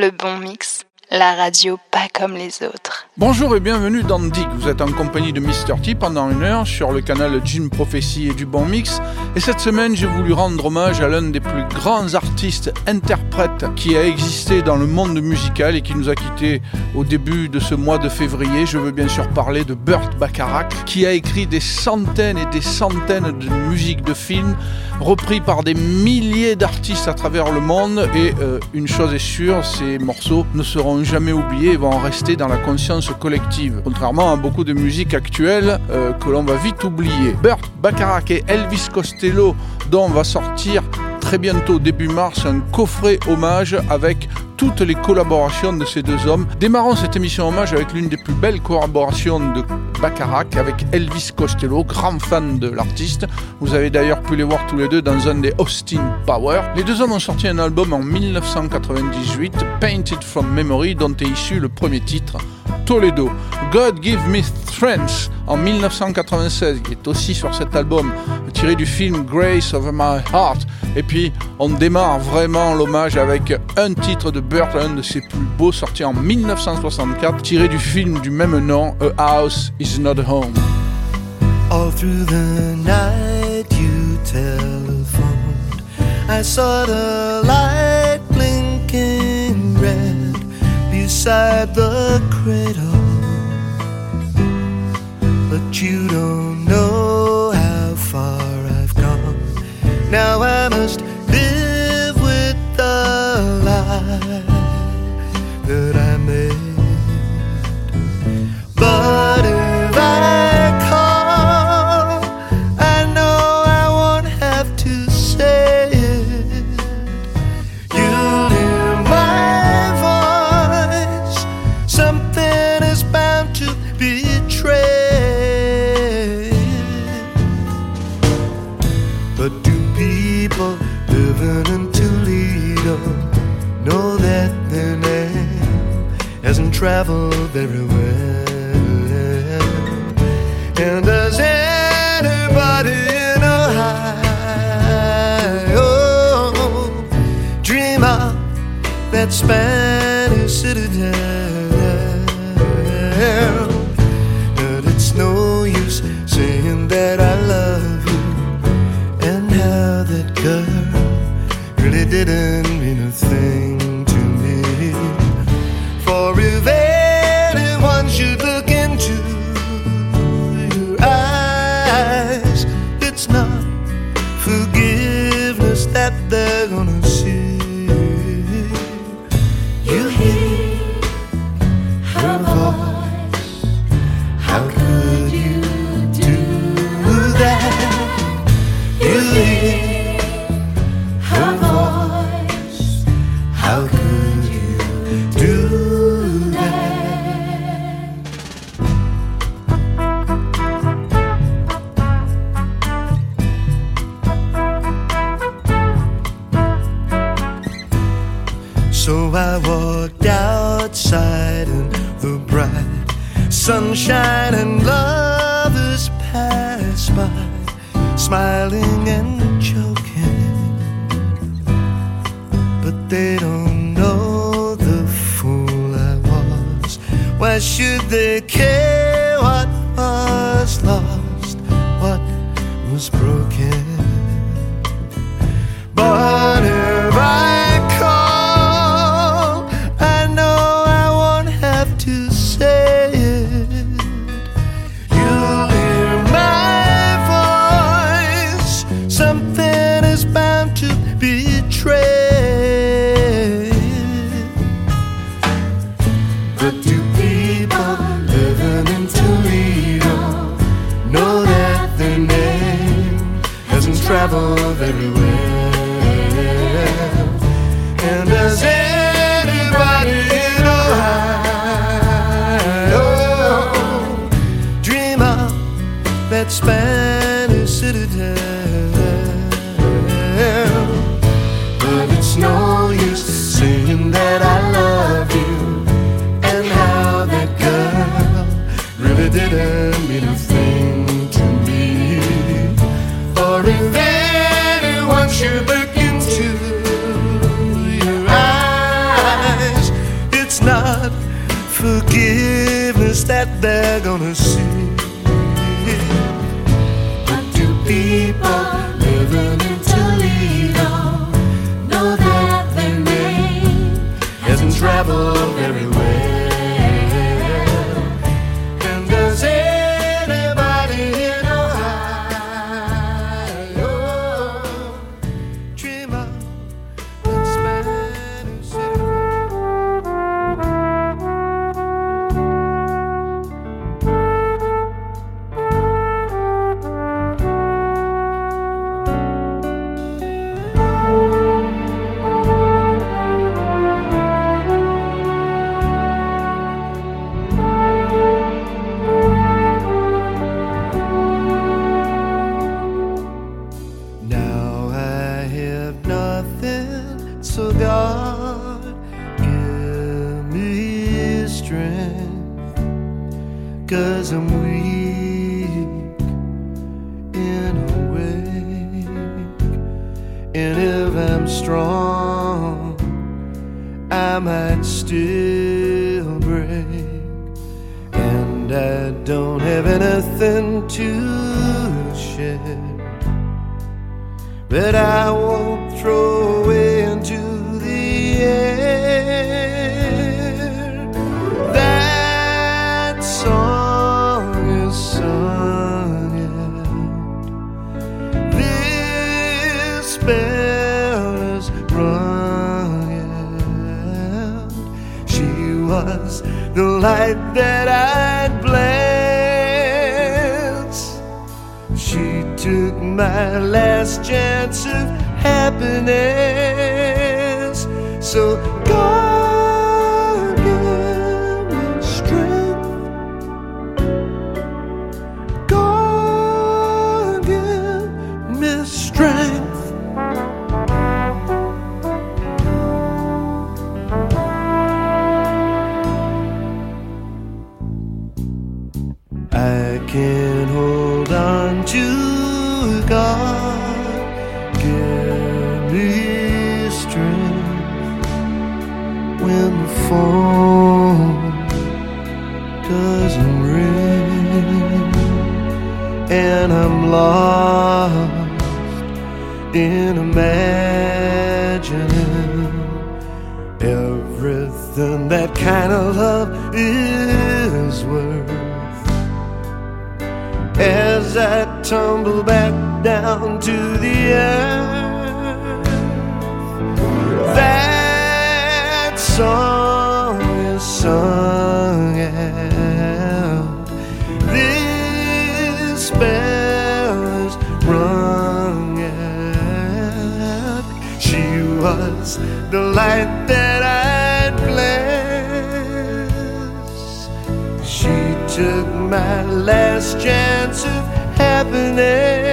Le bon mix, la radio pas comme les autres. Bonjour et bienvenue dans Dig. Vous êtes en compagnie de Mr. T pendant une heure sur le canal Jim Prophecy et du Bon Mix. Et cette semaine, j'ai voulu rendre hommage à l'un des plus grands artistes interprètes qui a existé dans le monde musical et qui nous a quittés au début de ce mois de février. Je veux bien sûr parler de Burt Bacharach, qui a écrit des centaines et des centaines de musiques de films repris par des milliers d'artistes à travers le monde. Et euh, une chose est sûre, ces morceaux ne seront jamais oubliés et vont rester dans la conscience collective, contrairement à beaucoup de musiques actuelles euh, que l'on va vite oublier. Burt Bacharach et Elvis Costello, dont va sortir très bientôt, début mars, un coffret hommage avec toutes les collaborations de ces deux hommes. Démarrons cette émission hommage avec l'une des plus belles collaborations de Bacharach avec Elvis Costello, grand fan de l'artiste. Vous avez d'ailleurs pu les voir tous les deux dans un des Austin Power. Les deux hommes ont sorti un album en 1998, Painted from Memory, dont est issu le premier titre, Toledo. God Give Me Strength en 1996, qui est aussi sur cet album, tiré du film Grace of My Heart. Et puis, on démarre vraiment l'hommage avec un titre de Burt, un de ses plus beaux, sorti en 1964, tiré du film du même nom, A House Is Not Home. All through the night you telephoned. I saw the light beside the cradle. But you don't know how far I've gone. Now I must live with the lie Should they care what was lost, what was broken? am lost in imagining everything that kind of love is worth. As I tumble back down to the earth, that song. the light that I'd bless. She took my last chance of happiness.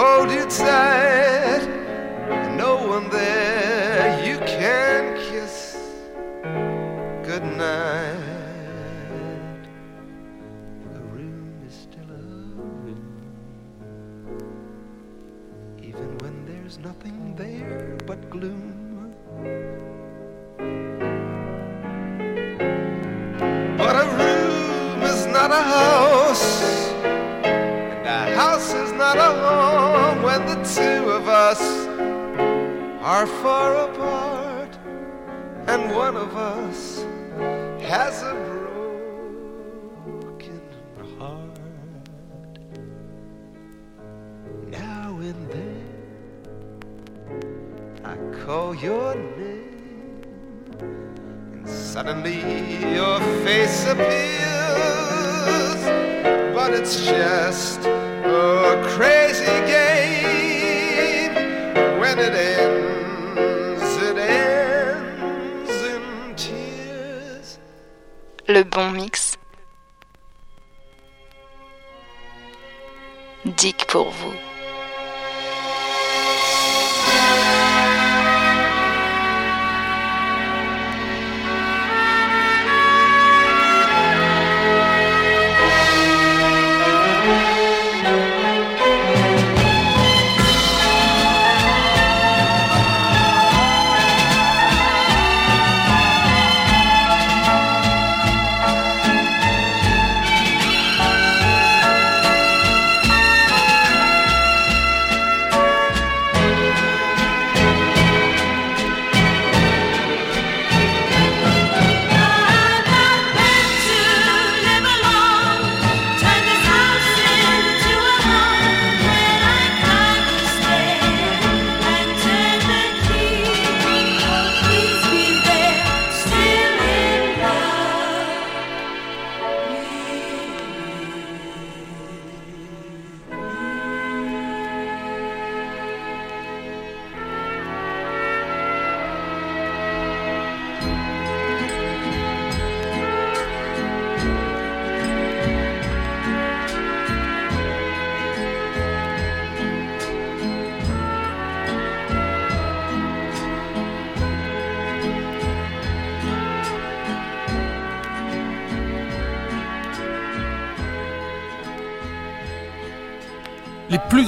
Hold you tight, are far apart, and one of us has a broken heart. Now and then I call your name. And Suddenly your face appears, but it's just a crazy Le bon mix. Dick pour vous.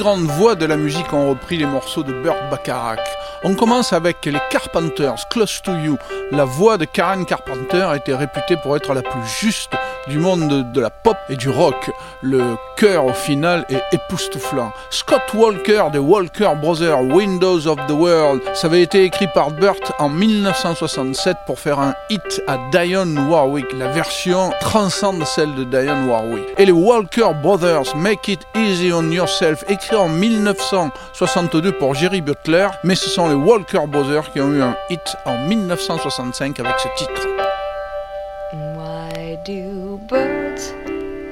Grandes voix de la musique ont repris les morceaux de Burt Bacharach. On commence avec les Carpenters, Close to You. La voix de Karen Carpenter était réputée pour être la plus juste du monde de, la pop et du rock. Le chœur au final est époustouflant. Scott Walker des Walker Brothers, Windows of the World. Ça avait été écrit par Burt en 1967 pour faire un hit à Dionne Warwick. La version transcende celle de Dionne Warwick. Et les Walker Brothers, Make It Easy on Yourself, écrit en 1962 pour Jerry Butler, mais ce sont les Walker Brothers qui ont eu un hit en 1965 avec ce titre.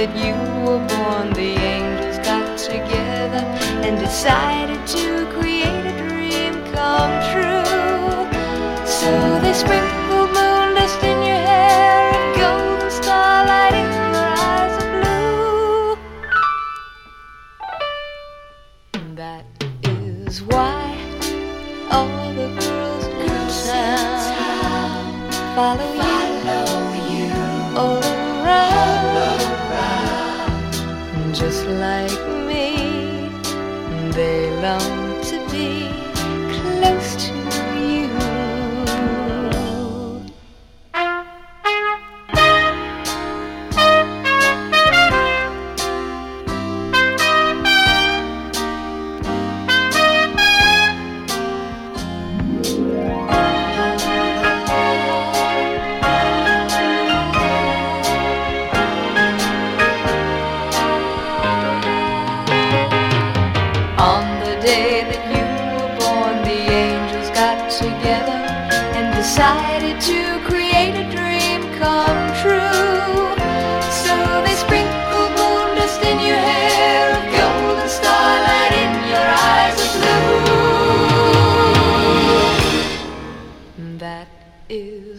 that you were born, the angels got together and decided to create a dream come true. So they sprinkled together and decided to create a dream come true. So they sprinkled moon dust in your hair, of golden starlight in your eyes of blue. That is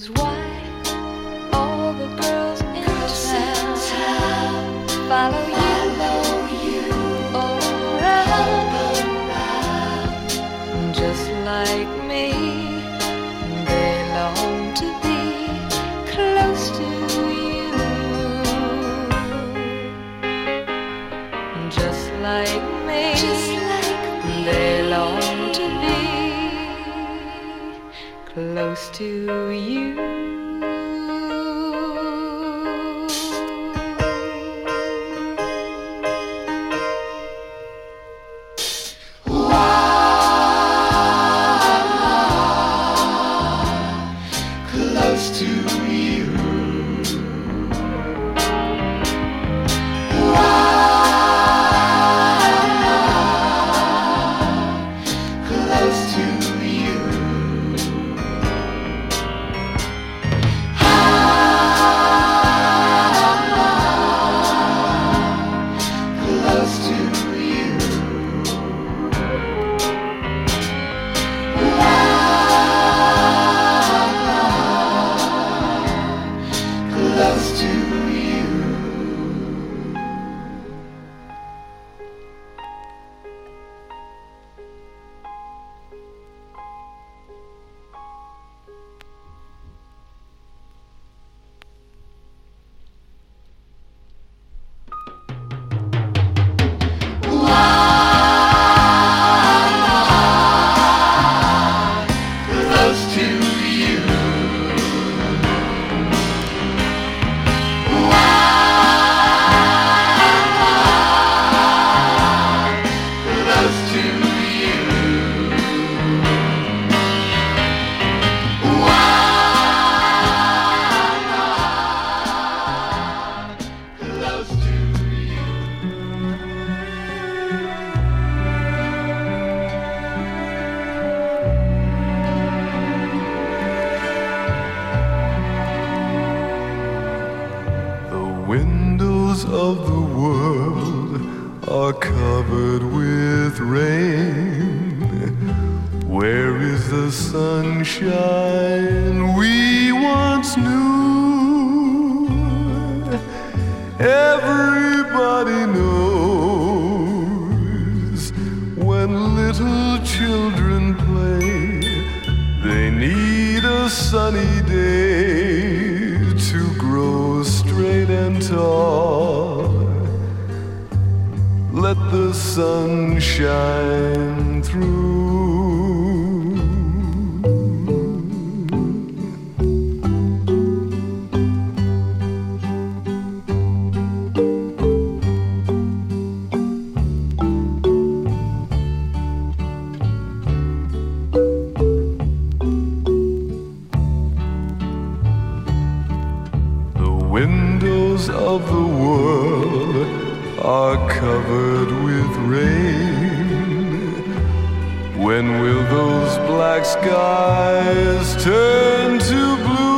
turn to blue?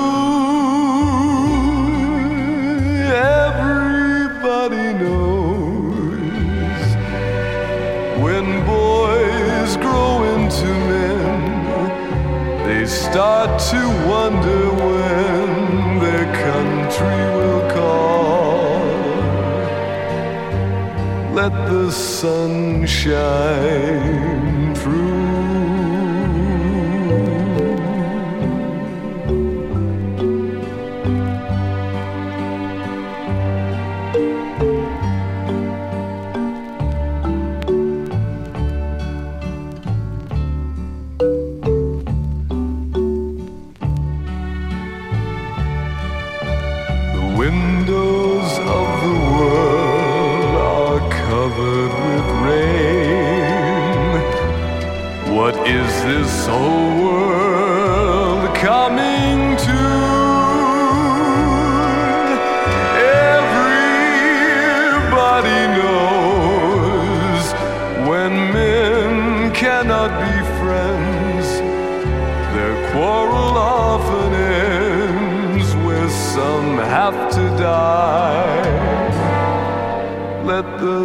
Everybody knows when boys grow into men, they start to wonder when their country will call. Let the sun shine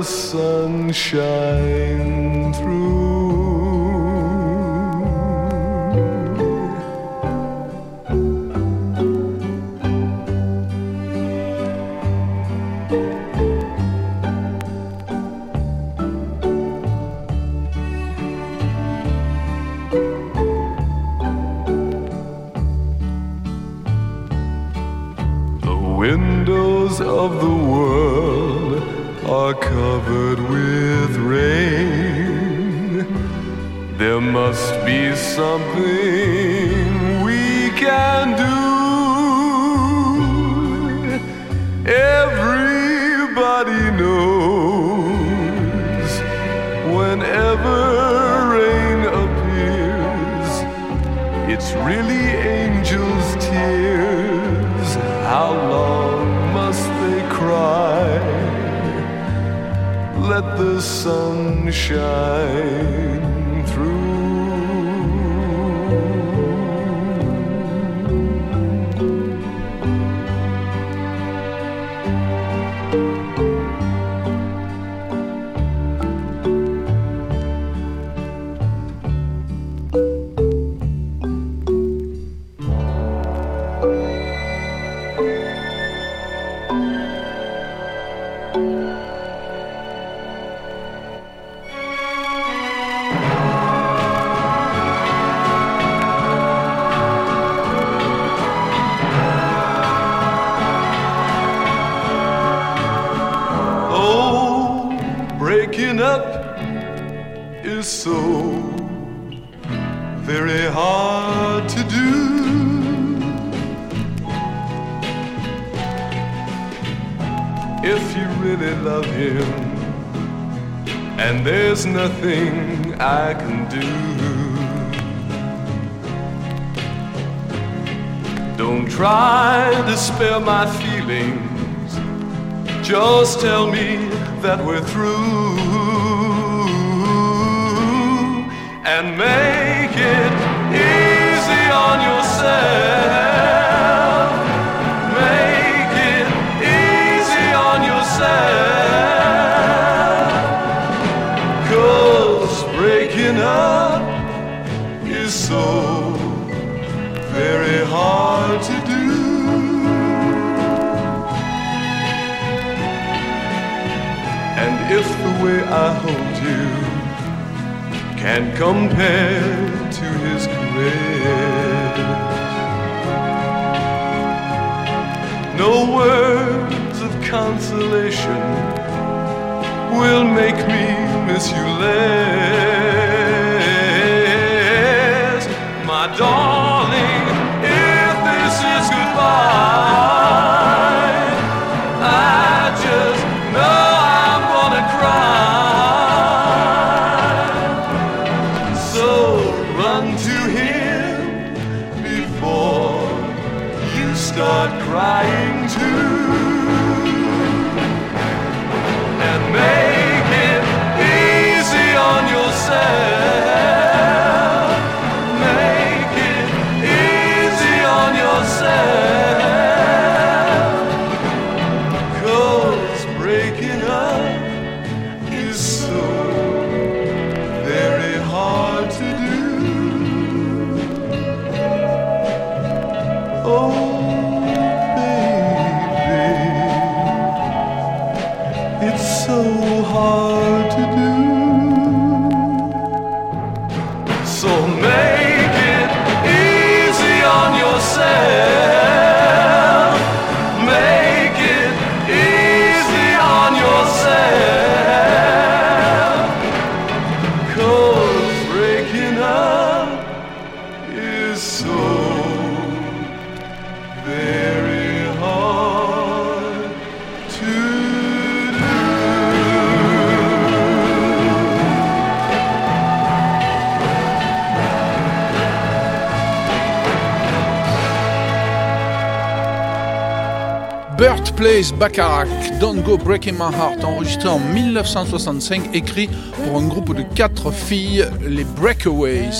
sun shine covered with rain. There must be something we can do. Everybody knows whenever rain appears, it's really angels' Let the sun shine and there's nothing I can do. Don't try to spare my feelings. Just tell me that we're through and make it easy on yourself. Bert Plays Bacharach, Don't Go Breaking My Heart, enregistré en 1965, écrit pour un groupe de quatre filles, les Breakaways.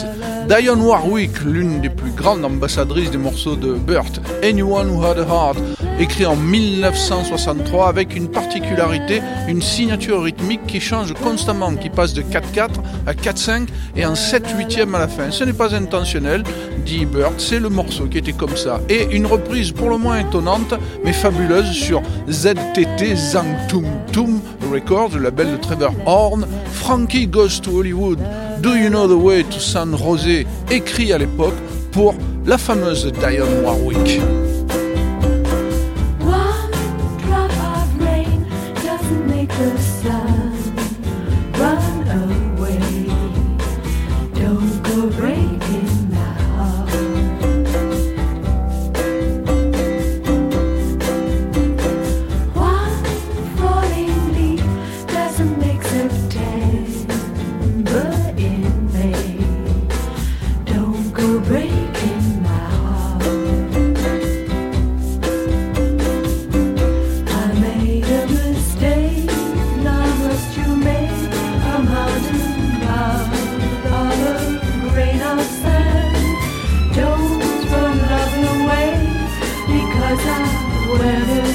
Diane Warwick, l'une des plus grandes ambassadrices des morceaux de Burt, Anyone Who Had a Heart, écrit en 1963 avec une particularité, une signature rythmique qui change constamment, qui passe de 4-4 à 4-5 et en 7-8e à la fin. Ce n'est pas intentionnel, c'est le morceau qui était comme ça. Et une reprise pour le moins étonnante, mais fabuleuse, sur ZTT Zangtum Tum Records, le label de Trevor Horn, Frankie Goes to Hollywood, Do You Know the Way to San Jose, écrit à l'époque pour la fameuse Diane Warwick. wherever.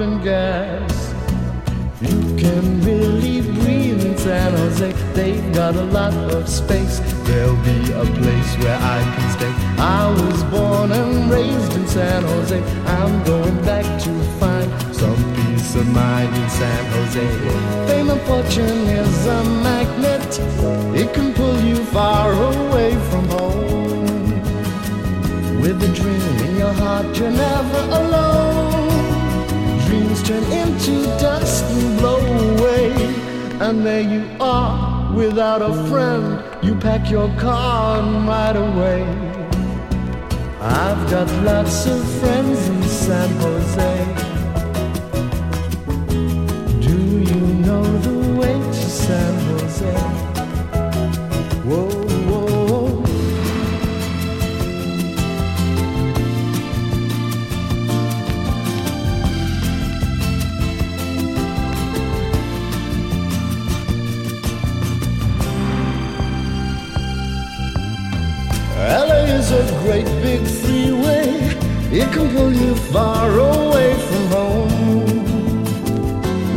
And pumping your car ride away. I've got lots of friends in San Jose. It can pull you far away from home.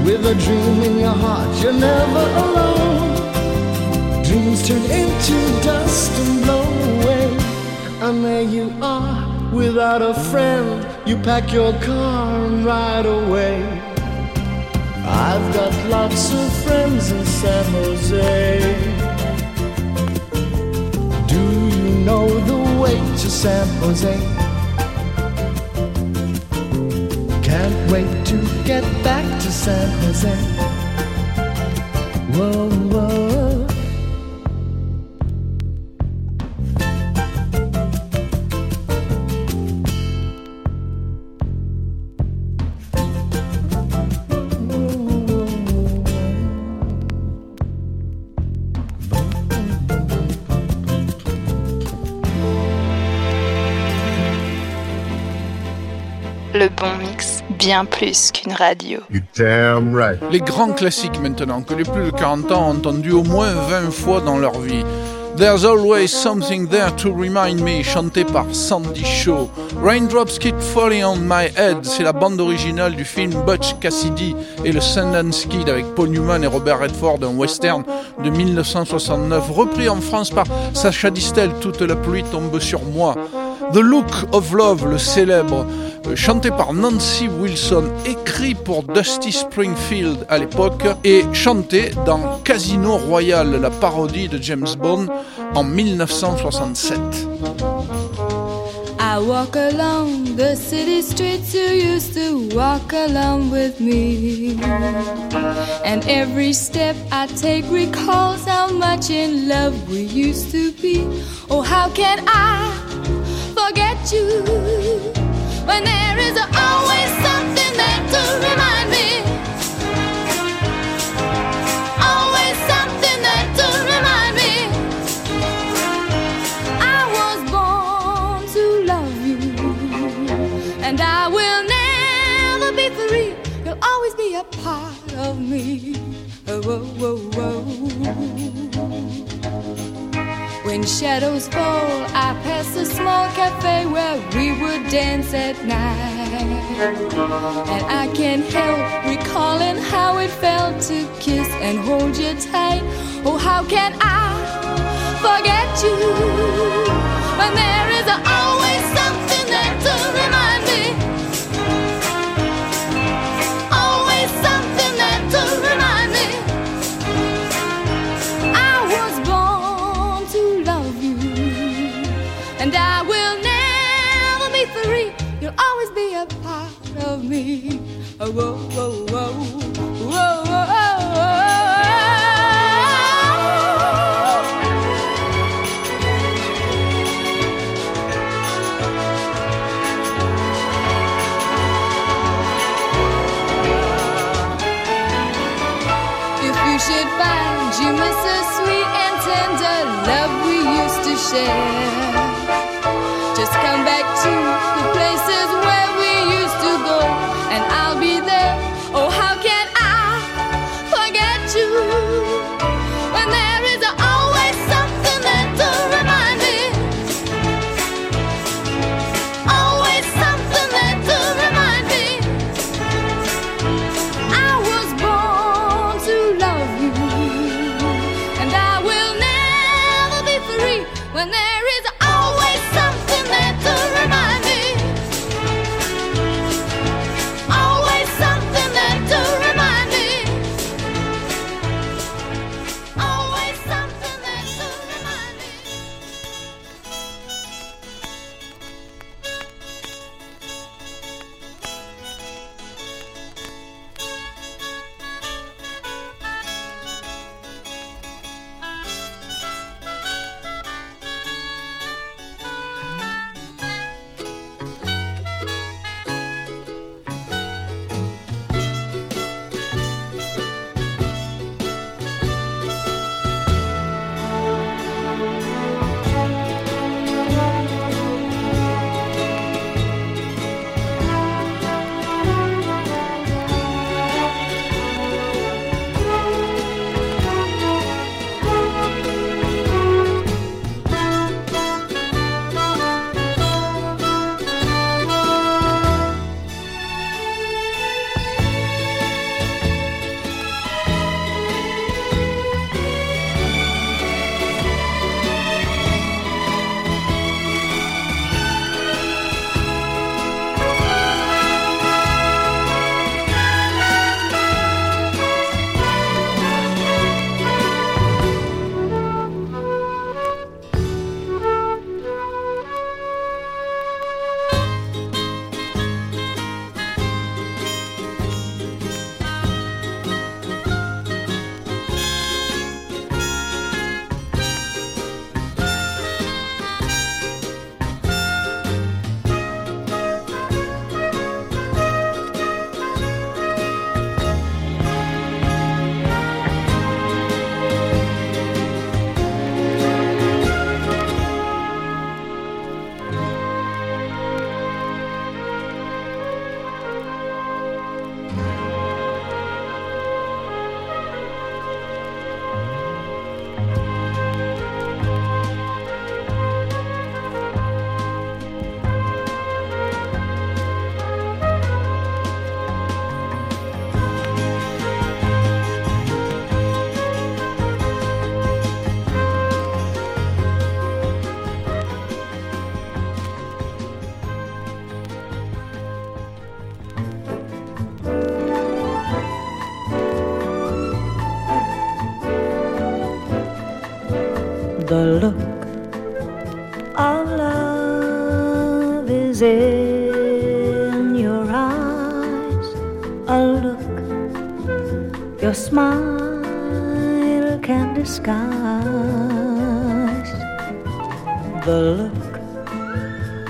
With a dream in your heart, you're never alone. Dreams turn into dust and blow away. And there you are, without a friend. You pack your car and ride away. I've got lots of friends in San Jose. Do you know the way to San Jose? Can't wait to get back to San Jose. Whoa, whoa. Bien plus qu'une radio. You damn right. Les grands classiques maintenant, que les plus de 40 ans ont entendu au moins 20 fois dans leur vie. There's always something there to remind me, chanté par Sandy Shaw. Raindrops keep falling on my head, c'est la bande originale du film Butch Cassidy et le Sundance Kid avec Paul Newman et Robert Redford, un western de 1969, repris en France par Sacha Distel, Toute la pluie tombe sur moi. The Look of Love, le célèbre, euh, chanté par Nancy Wilson, écrit pour Dusty Springfield à l'époque et chanté dans Casino Royale, la parodie de James Bond en 1967. I walk along the city streets you used to walk along with me. And every step I take recalls how much in love we used to be. Oh, how can I forget you when there is always something there to remind me? Always something there to remind me. I was born to love you, and I will never be free. You'll always be a part of me. Oh, whoa, whoa, whoa. When shadows fall, I pass a small cafe where we would dance at night. And I can't help recalling how it felt to kiss and hold you tight. Oh, how can I forget you when there is always Oh, whoa, should find you miss the sweet and tender love we used to share. The look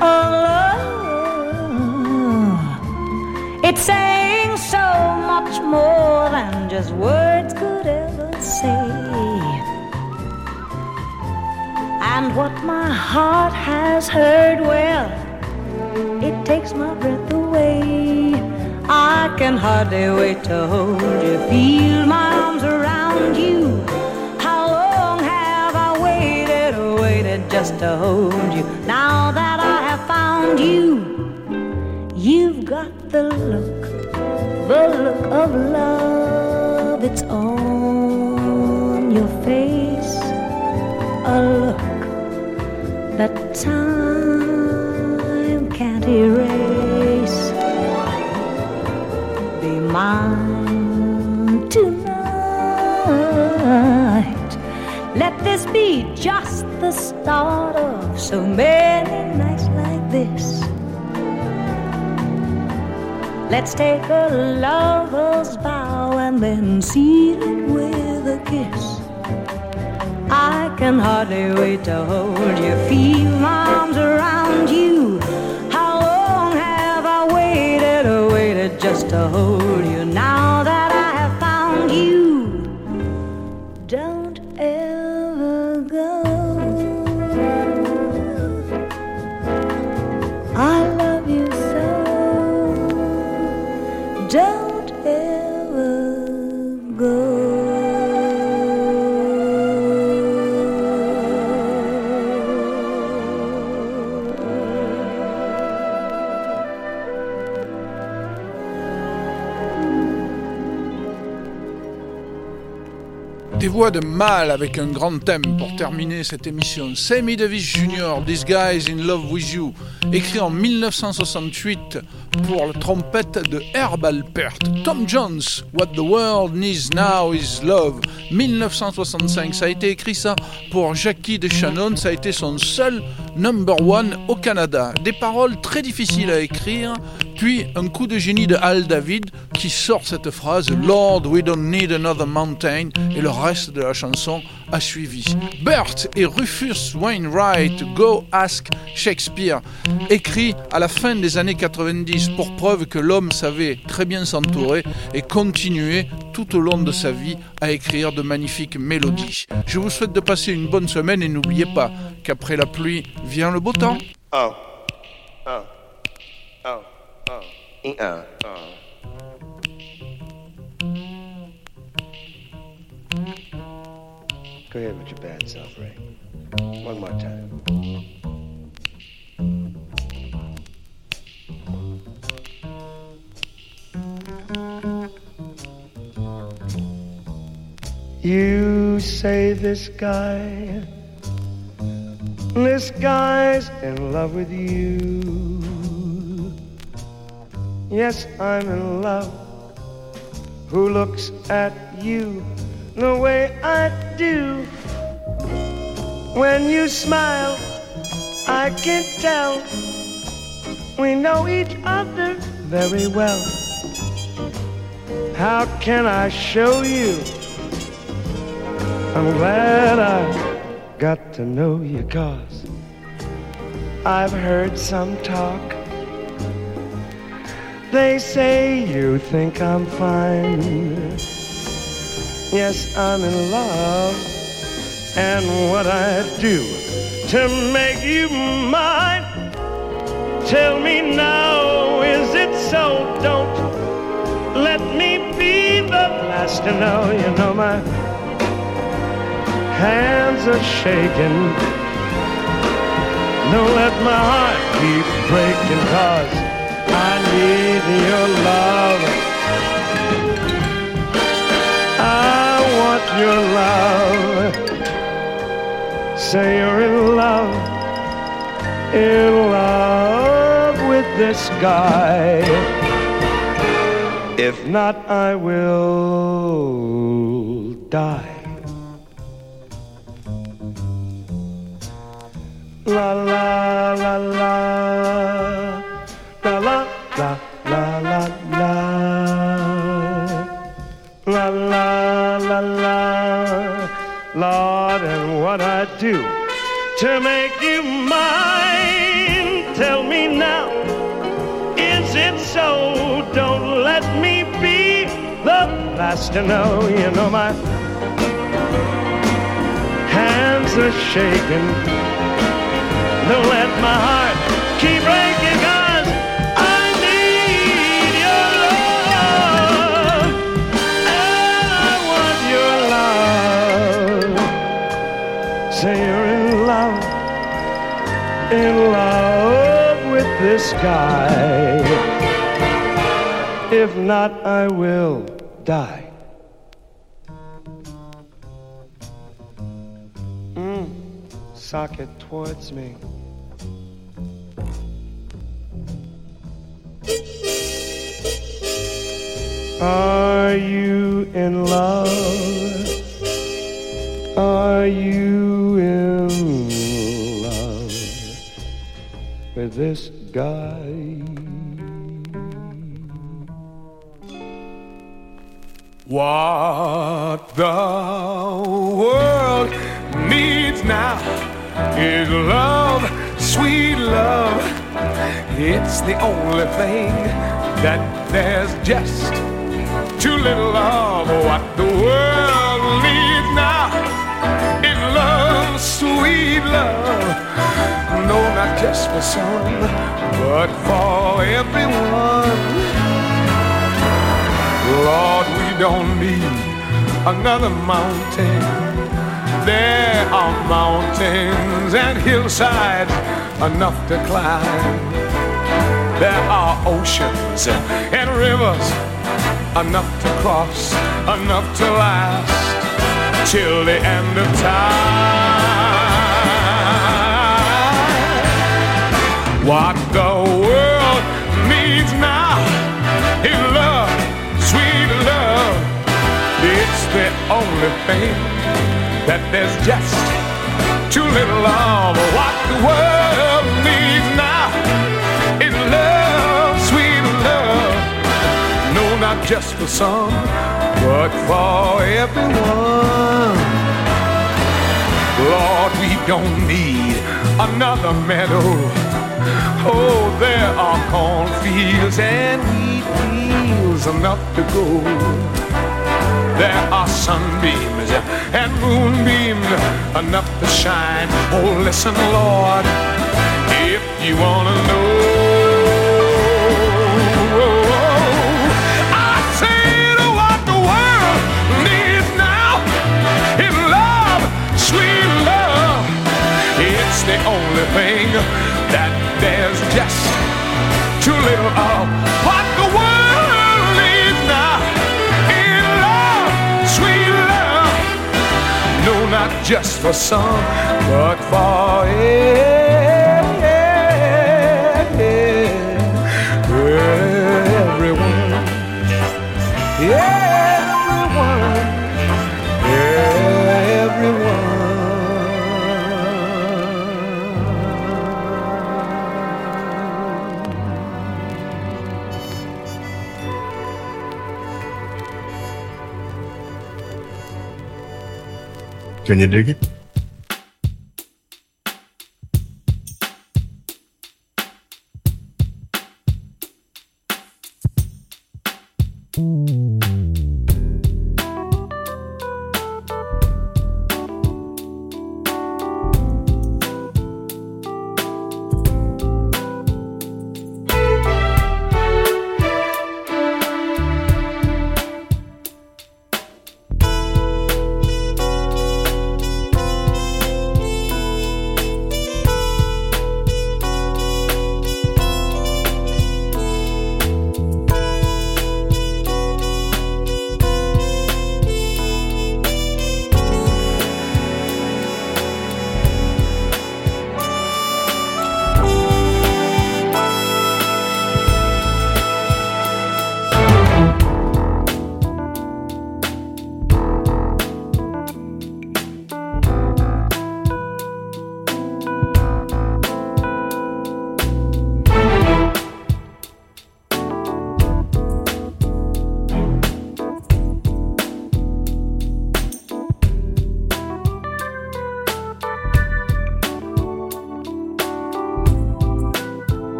of love. It's saying so much more than just words could ever say. And what my heart has heard, well, it takes my breath away. I can hardly wait to hold you, feel my arms around you. Just to hold you? Now that I have found you, you've got the look, the look of love. It's on your face, a look that time can't erase. Be mine tonight. Let this be just the start of so many nights like this. Let's take a lover's bow and then seal it with a kiss. I can hardly wait to hold you, feel my arms around you. How long have I waited, waited just to hold you? Des voix de mâle avec un grand thème pour terminer cette émission. Sammy Davis Jr., This Guy's in Love with You, écrit en 1968 pour la trompette de Herb Alpert. Tom Jones, What the World Needs Now is Love, 1965. Ça a été écrit ça pour Jackie DeShannon, ça a été son seul number one au Canada. Des paroles très difficiles à écrire, puis un coup de génie de Al David qui sort cette phrase Lord, we don't need another mountain et le reste de la chanson a suivi. Bert et Rufus Wainwright, Go Ask Shakespeare, écrit à la fin des années 90 pour preuve que l'homme savait très bien s'entourer et continuer tout au long de sa vie à écrire de magnifiques mélodies. Je vous souhaite de passer une bonne semaine et n'oubliez pas qu'après la pluie vient le beau temps. Oh. Oh. Oh. Oh. Uh. Oh. Go ahead with your bad self, Ray. One more time. You say this guy, this guy's in love with you. Yes, I'm in love. Who looks at you the way I do? When you smile, I can tell we know each other very well. How can I show you? I'm glad I got to know you cause I've heard some talk. They say you think I'm fine. Yes, I'm in love. And what I do to make you mine. Tell me now, is it so? Don't let me be the last to know. You know my hands are shaking. Don't let my heart keep breaking, cause I need your love. I want your love. Say you're in love, in love with this guy. If not, I will die. Lord and what I do to make you mine. Tell me now is it so? Don't let me be the last to know. You know my hands are shaking don't let my heart keep breaking cause I need your love. And I want your love. Say you're in love in love with this guy. If not I will die. Mm, Socket towards me Are you in love? Are you in love with this guy? What the world needs now is love, sweet love. It's the only thing that there's just little of. What the world needs now is love, sweet love. No, not just for some, but for everyone. Lord, we don't need another mountain. There are mountains and hillsides enough to climb. There are oceans and rivers enough to cross, enough to last. till the end of time. What the world needs now is love, sweet love. It's the only thing that there's just too little of. What the world needs now just for some, but for everyone. Lord, we don't need another meadow. Oh, there are cornfields and wheat fields enough to go. There are sunbeams and moonbeams enough to shine. Oh, listen, Lord, if you wanna know. The only thing that there's just too little of. What the world needs now is love, sweet love. No, not just for some, but for everyone. Can